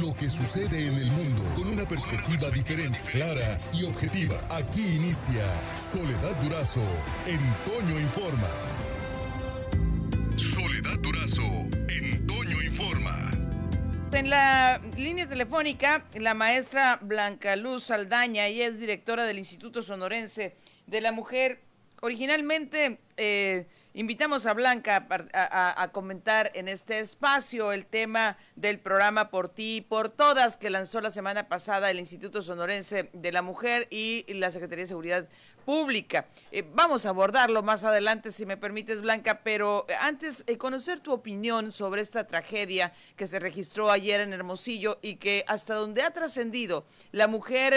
lo que sucede en el mundo con una perspectiva diferente, clara y objetiva. Aquí inicia Soledad Durazo en Informa. Soledad Durazo en Informa. En la línea telefónica, la maestra Blanca Luz Saldaña, ella es directora del Instituto Sonorense de la Mujer. Originalmente eh, invitamos a Blanca a, comentar en este espacio el tema del programa Por ti y por todas que lanzó la semana pasada el Instituto Sonorense de la Mujer y la Secretaría de Seguridad Pública. Eh, vamos a abordarlo más adelante, si me permites, Blanca, pero antes eh, conocer tu opinión sobre esta tragedia que se registró ayer en Hermosillo y que hasta donde ha trascendido la mujer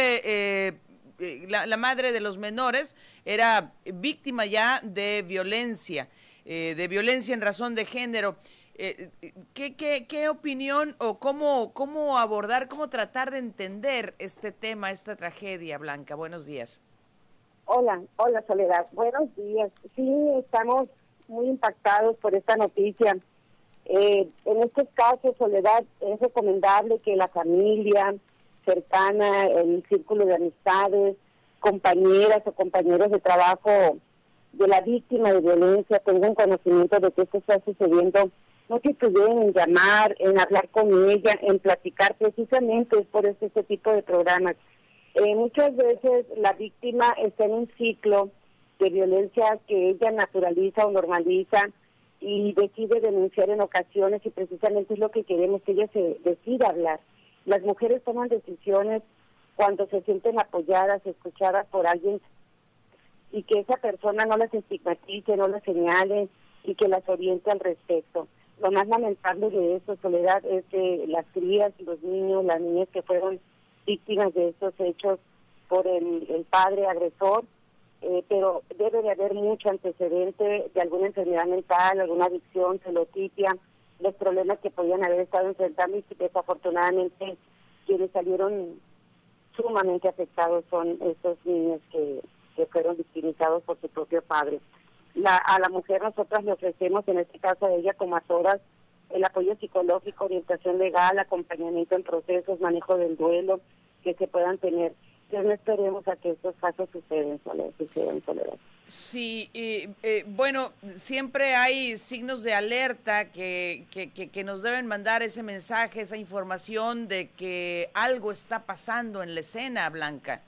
eh, la, madre de los menores era víctima ya de violencia, eh, de violencia en razón de género. Eh, ¿qué, qué, qué, opinión o cómo, cómo abordar, cómo tratar de entender este tema, esta tragedia, Blanca? Buenos días. Hola, hola Soledad, buenos días. Sí, estamos muy impactados por esta noticia. en este caso, Soledad, es recomendable que la familia, cercana, el círculo de amistades, compañeras o compañeros de trabajo de la víctima de violencia tengan conocimiento de que esto está sucediendo, no que estuvieran en llamar, en hablar con ella, en platicar, precisamente es por este tipo de programas. Eh, muchas veces la víctima está en un ciclo de violencia que ella naturaliza o normaliza y decide denunciar en ocasiones y precisamente es lo que queremos que ella se decida hablar. Las mujeres toman decisiones cuando se sienten apoyadas, escuchadas por alguien y que esa persona no las estigmatice, no las señale y que las oriente al respecto. Lo más lamentable de esto, Soledad, es que las crías, los niños, las niñas que fueron víctimas de estos hechos por el, padre agresor, eh, pero debe de haber mucho antecedente de alguna enfermedad mental, alguna adicción, celotipia, los problemas que podían haber estado enfrentando y que desafortunadamente quienes salieron sumamente afectados son esos niños que, que fueron victimizados por su propio padre. La, a la mujer nosotras le ofrecemos, en este caso a ella como a todas, el apoyo psicológico, orientación legal, acompañamiento en procesos, manejo del duelo que se puedan tener. Entonces no esperemos a que estos casos sucedan, sucedan soledad. Sí, eh, bueno, siempre hay signos de alerta que, que, que, nos deben mandar ese mensaje, esa información de que algo está pasando en la escena, Blanca.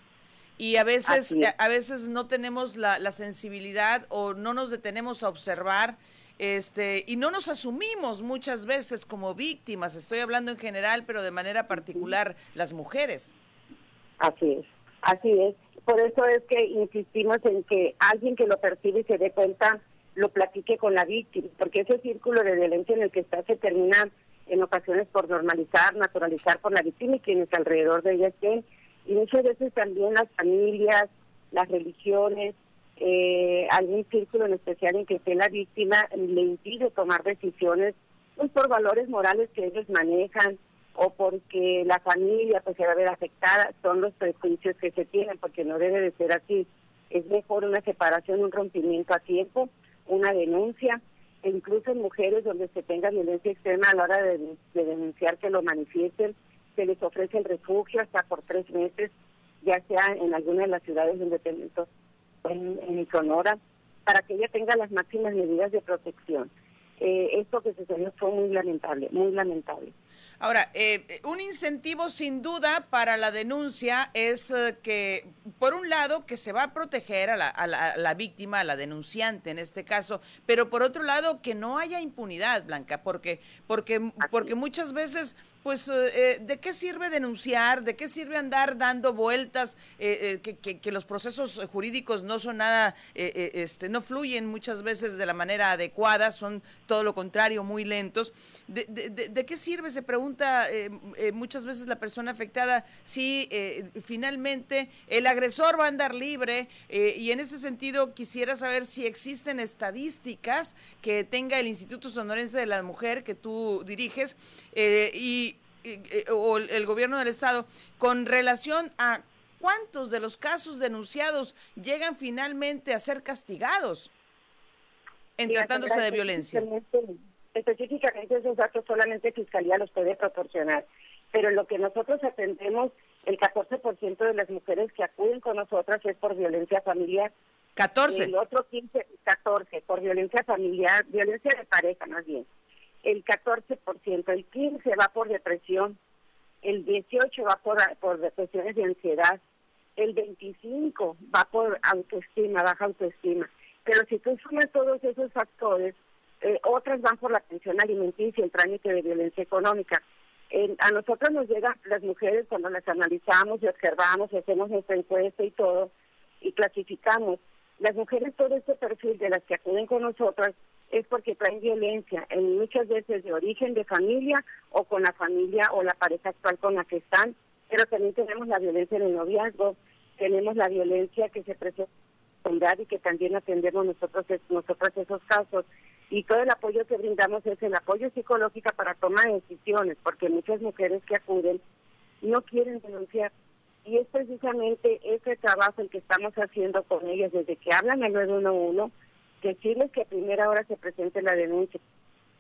Y a veces, a veces no tenemos la, la, sensibilidad o no nos detenemos a observar este, y no nos asumimos muchas veces como víctimas. Estoy hablando en general, pero de manera particular las mujeres. Así es, así es por eso es que insistimos en que alguien que lo percibe y se dé cuenta lo platique con la víctima, porque ese círculo de violencia en el que está se termina en ocasiones por normalizar, naturalizar por la víctima y quienes alrededor de ella estén. Y muchas veces también las familias, las religiones, eh, algún círculo en especial en que esté la víctima le impide tomar decisiones pues por valores morales que ellos manejan, o porque la familia pues se va a ver afectada, son los prejuicios que se tienen, porque no debe de ser así. Es mejor una separación, un rompimiento a tiempo, una denuncia, e incluso en mujeres donde se tenga violencia extrema a la hora de, denunciar que lo manifiesten, se les ofrece el refugio hasta por tres meses, ya sea en alguna de las ciudades donde tenemos, en, en Sonora, para que ella tenga las máximas medidas de protección. Eh, esto que sucedió fue muy lamentable, muy lamentable. Ahora, eh, un incentivo sin duda para la denuncia es eh, que, por un lado, que se va a proteger a la, a, la, víctima, a la denunciante en este caso, pero por otro lado, que no haya impunidad, Blanca, porque, porque, porque muchas veces pues, eh, ¿de qué sirve denunciar? ¿De qué sirve andar dando vueltas? que, que, los procesos jurídicos no son nada, este, no fluyen muchas veces de la manera adecuada, son todo lo contrario, muy lentos. ¿De, de, de qué sirve? Se pregunta eh, eh, muchas veces la persona afectada si eh, finalmente el agresor va a andar libre y en ese sentido quisiera saber si existen estadísticas que tenga el Instituto Sonorense de la Mujer que tú diriges y, o el gobierno del estado con relación a cuántos de los casos denunciados llegan finalmente a ser castigados en tratándose de violencia. Específicamente esos datos solamente Fiscalía los puede proporcionar. Pero lo que nosotros atendemos, el 14% de las mujeres que acuden con nosotras es por violencia familiar. 14. El otro 15, 14 por violencia familiar, violencia de pareja más bien. El 14%, el 15 va por depresión, el 18 va por, por depresiones de ansiedad, el 25 va por autoestima, baja autoestima. Pero si tú sumas todos esos factores, eh, otras van por la pensión alimenticia, el trámite de violencia económica. a nosotros nos llegan las mujeres cuando las analizamos y observamos hacemos nuestra encuesta y todo, y clasificamos. Las mujeres, todo este perfil de las que acuden con nosotras es porque traen violencia, en muchas veces de origen de familia o con la familia o la pareja actual con la que están, pero también tenemos la violencia en el noviazgo, tenemos la violencia que se presenta y que también atendemos nosotros nosotros esos casos y todo el apoyo que brindamos es el apoyo psicológico para tomar decisiones porque muchas mujeres que acuden no quieren denunciar. Y es precisamente ese trabajo el que estamos haciendo con ellas desde que hablan al 911 decirles que a primera hora se presente la denuncia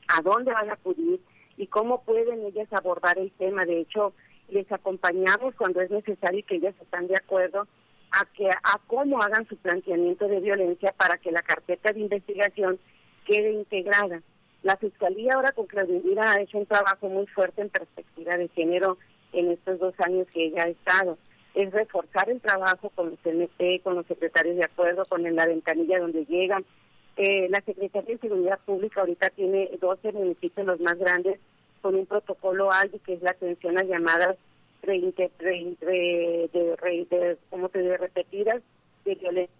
a dónde van a acudir y cómo pueden ellas abordar el tema. De hecho les acompañamos cuando es necesario y que ellas están de acuerdo a que a cómo hagan su planteamiento de violencia para que la carpeta de investigación quede integrada. La Fiscalía ahora con Claudia ha hecho un trabajo muy fuerte en perspectiva de género en estos dos años que ella ha estado. Es reforzar el trabajo con los CNP, con los secretarios de acuerdo, con la ventanilla donde llegan. Eh, la Secretaría de Seguridad Pública ahorita tiene 12 municipios los más grandes con un protocolo alto que es la atención a llamadas de, de, como te repetidas de violencia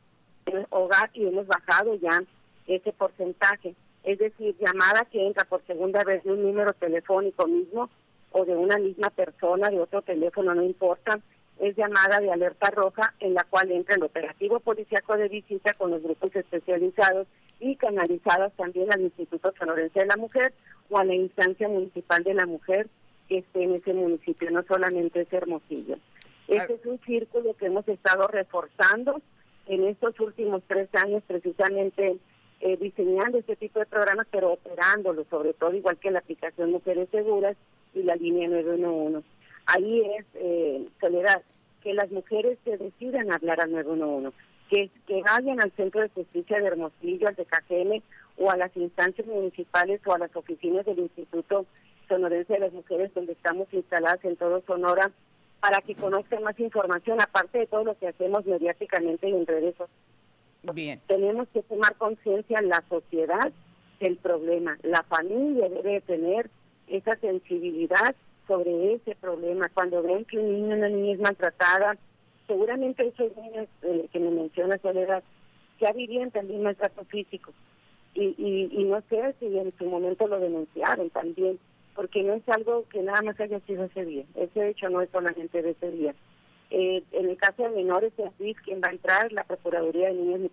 en el hogar y hemos bajado ya ese porcentaje. Es decir, llamada que entra por segunda vez de un número telefónico mismo o de una misma persona, de otro teléfono, no importa, es llamada de alerta roja en la cual entra el operativo policíaco de visita con los grupos especializados y canalizadas también al Instituto Sonorense de la Mujer o a la instancia municipal de la mujer que esté en ese municipio, no solamente es Hermosillo. Este es un círculo que hemos estado reforzando en estos últimos tres años, precisamente eh, diseñando este tipo de programas, pero operándolo, sobre todo igual que la aplicación Mujeres Seguras y la línea 911. Ahí es, eh, Soledad, que las mujeres se decidan hablar al 911, que, que vayan al Centro de Justicia de Hermosillo, al de CAGM, o a las instancias municipales o a las oficinas del Instituto Sonorense de las Mujeres, donde estamos instaladas en todo Sonora, para que conozcan más información, aparte de todo lo que hacemos mediáticamente y en redes sociales. Tenemos que tomar conciencia la sociedad del problema. La familia debe tener esa sensibilidad sobre ese problema. Cuando ven que un niño o una niña es maltratada, seguramente esos niños eh, que me menciona Soledad ya vivían también maltrato físico. Y, y, y no sé si en su momento lo denunciaron también porque no es algo que nada más haya sido ese día. Ese hecho no es solamente de ese día. Eh, en el caso de menores es quien va a entrar la Procuraduría de Niños,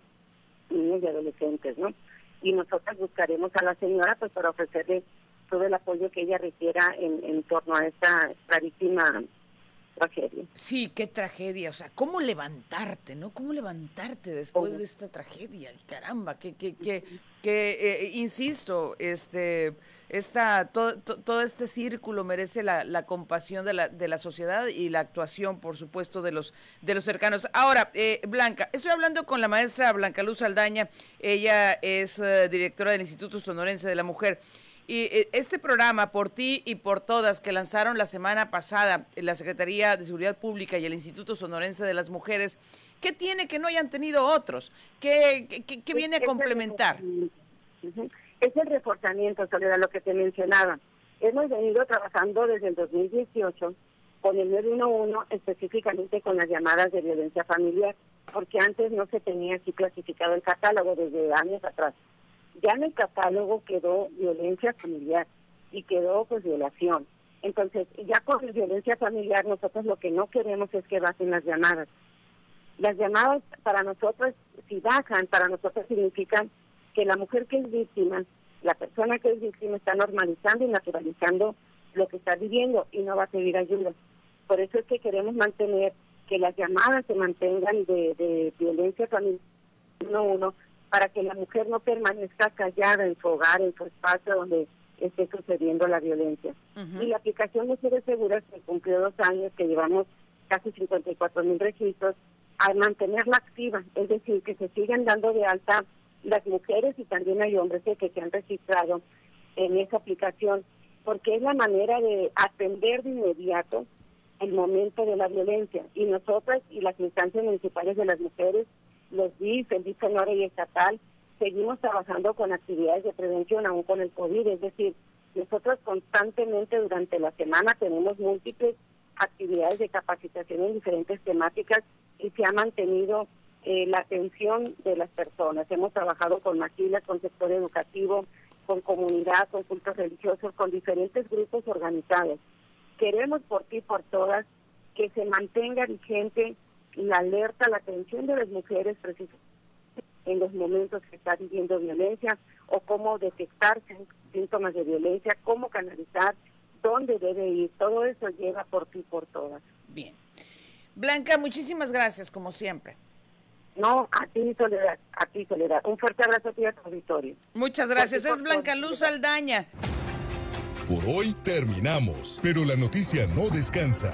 niños y Adolescentes, ¿no? Y nosotros buscaremos a la señora pues para ofrecerle todo el apoyo que ella requiera en, en torno a esta gravísima tragedia. Sí, qué tragedia, o sea, ¿cómo levantarte, no? ¿Cómo levantarte después de esta tragedia? Caramba, que, que, que, que eh, insisto, este, esta, todo, todo este círculo merece la, la, compasión de la, de la sociedad y la actuación, por supuesto, de los, de los cercanos. Ahora, eh, Blanca, estoy hablando con la maestra Blanca Luz Aldaña, ella es eh, directora del Instituto Sonorense de la Mujer. Y eh, este programa, por ti y por todas, que lanzaron la semana pasada la Secretaría de Seguridad Pública y el Instituto Sonorense de las Mujeres, ¿qué tiene que no hayan tenido otros? ¿Qué, qué, viene a complementar? Es el reforzamiento, Soledad, lo que te mencionaba. Hemos venido trabajando desde el 2018 con el 911, específicamente con las llamadas de violencia familiar, porque antes no se tenía así clasificado el catálogo desde años atrás ya en el catálogo quedó violencia familiar y quedó pues violación. Entonces, ya con violencia familiar nosotros lo que no queremos es que bajen las llamadas. Las llamadas para nosotros, si bajan, para nosotros significan que la mujer que es víctima, la persona que es víctima está normalizando y naturalizando lo que está viviendo y no va a pedir ayuda. Por eso es que queremos mantener que las llamadas se mantengan de, de violencia familiar uno, uno para que la mujer no permanezca callada en su hogar, en su espacio donde esté sucediendo la violencia. Y la aplicación de Mujeres Seguras se cumplió dos años, que llevamos casi 54 mil registros, a mantenerla activa, es decir, que se siguen dando de alta las mujeres y también hay hombres que se han registrado en esa aplicación, porque es la manera de atender de inmediato el momento de la violencia. Y nosotras y las instancias municipales de las mujeres, los DIF, el DIF y estatal, seguimos trabajando con actividades de prevención aún con el COVID, es decir, nosotros constantemente durante la semana tenemos múltiples actividades de capacitación en diferentes temáticas y se ha mantenido eh, la atención de las personas. Hemos trabajado con maquilas, con sector educativo, con comunidad, con cultos religiosos, con diferentes grupos organizados. Queremos por ti, por todas, que se mantenga vigente la alerta, la atención de las mujeres precisamente en los momentos que está viviendo violencia o cómo detectar síntomas de violencia, cómo canalizar, dónde debe ir. Todo eso lleva por ti, por todas. Bien. Blanca, muchísimas gracias, como siempre. No, a ti Soledad, a ti Soledad. Un fuerte abrazo a ti a tu auditorio. Muchas gracias. es Blanca Luz Aldaña. Por hoy terminamos, pero la noticia no descansa.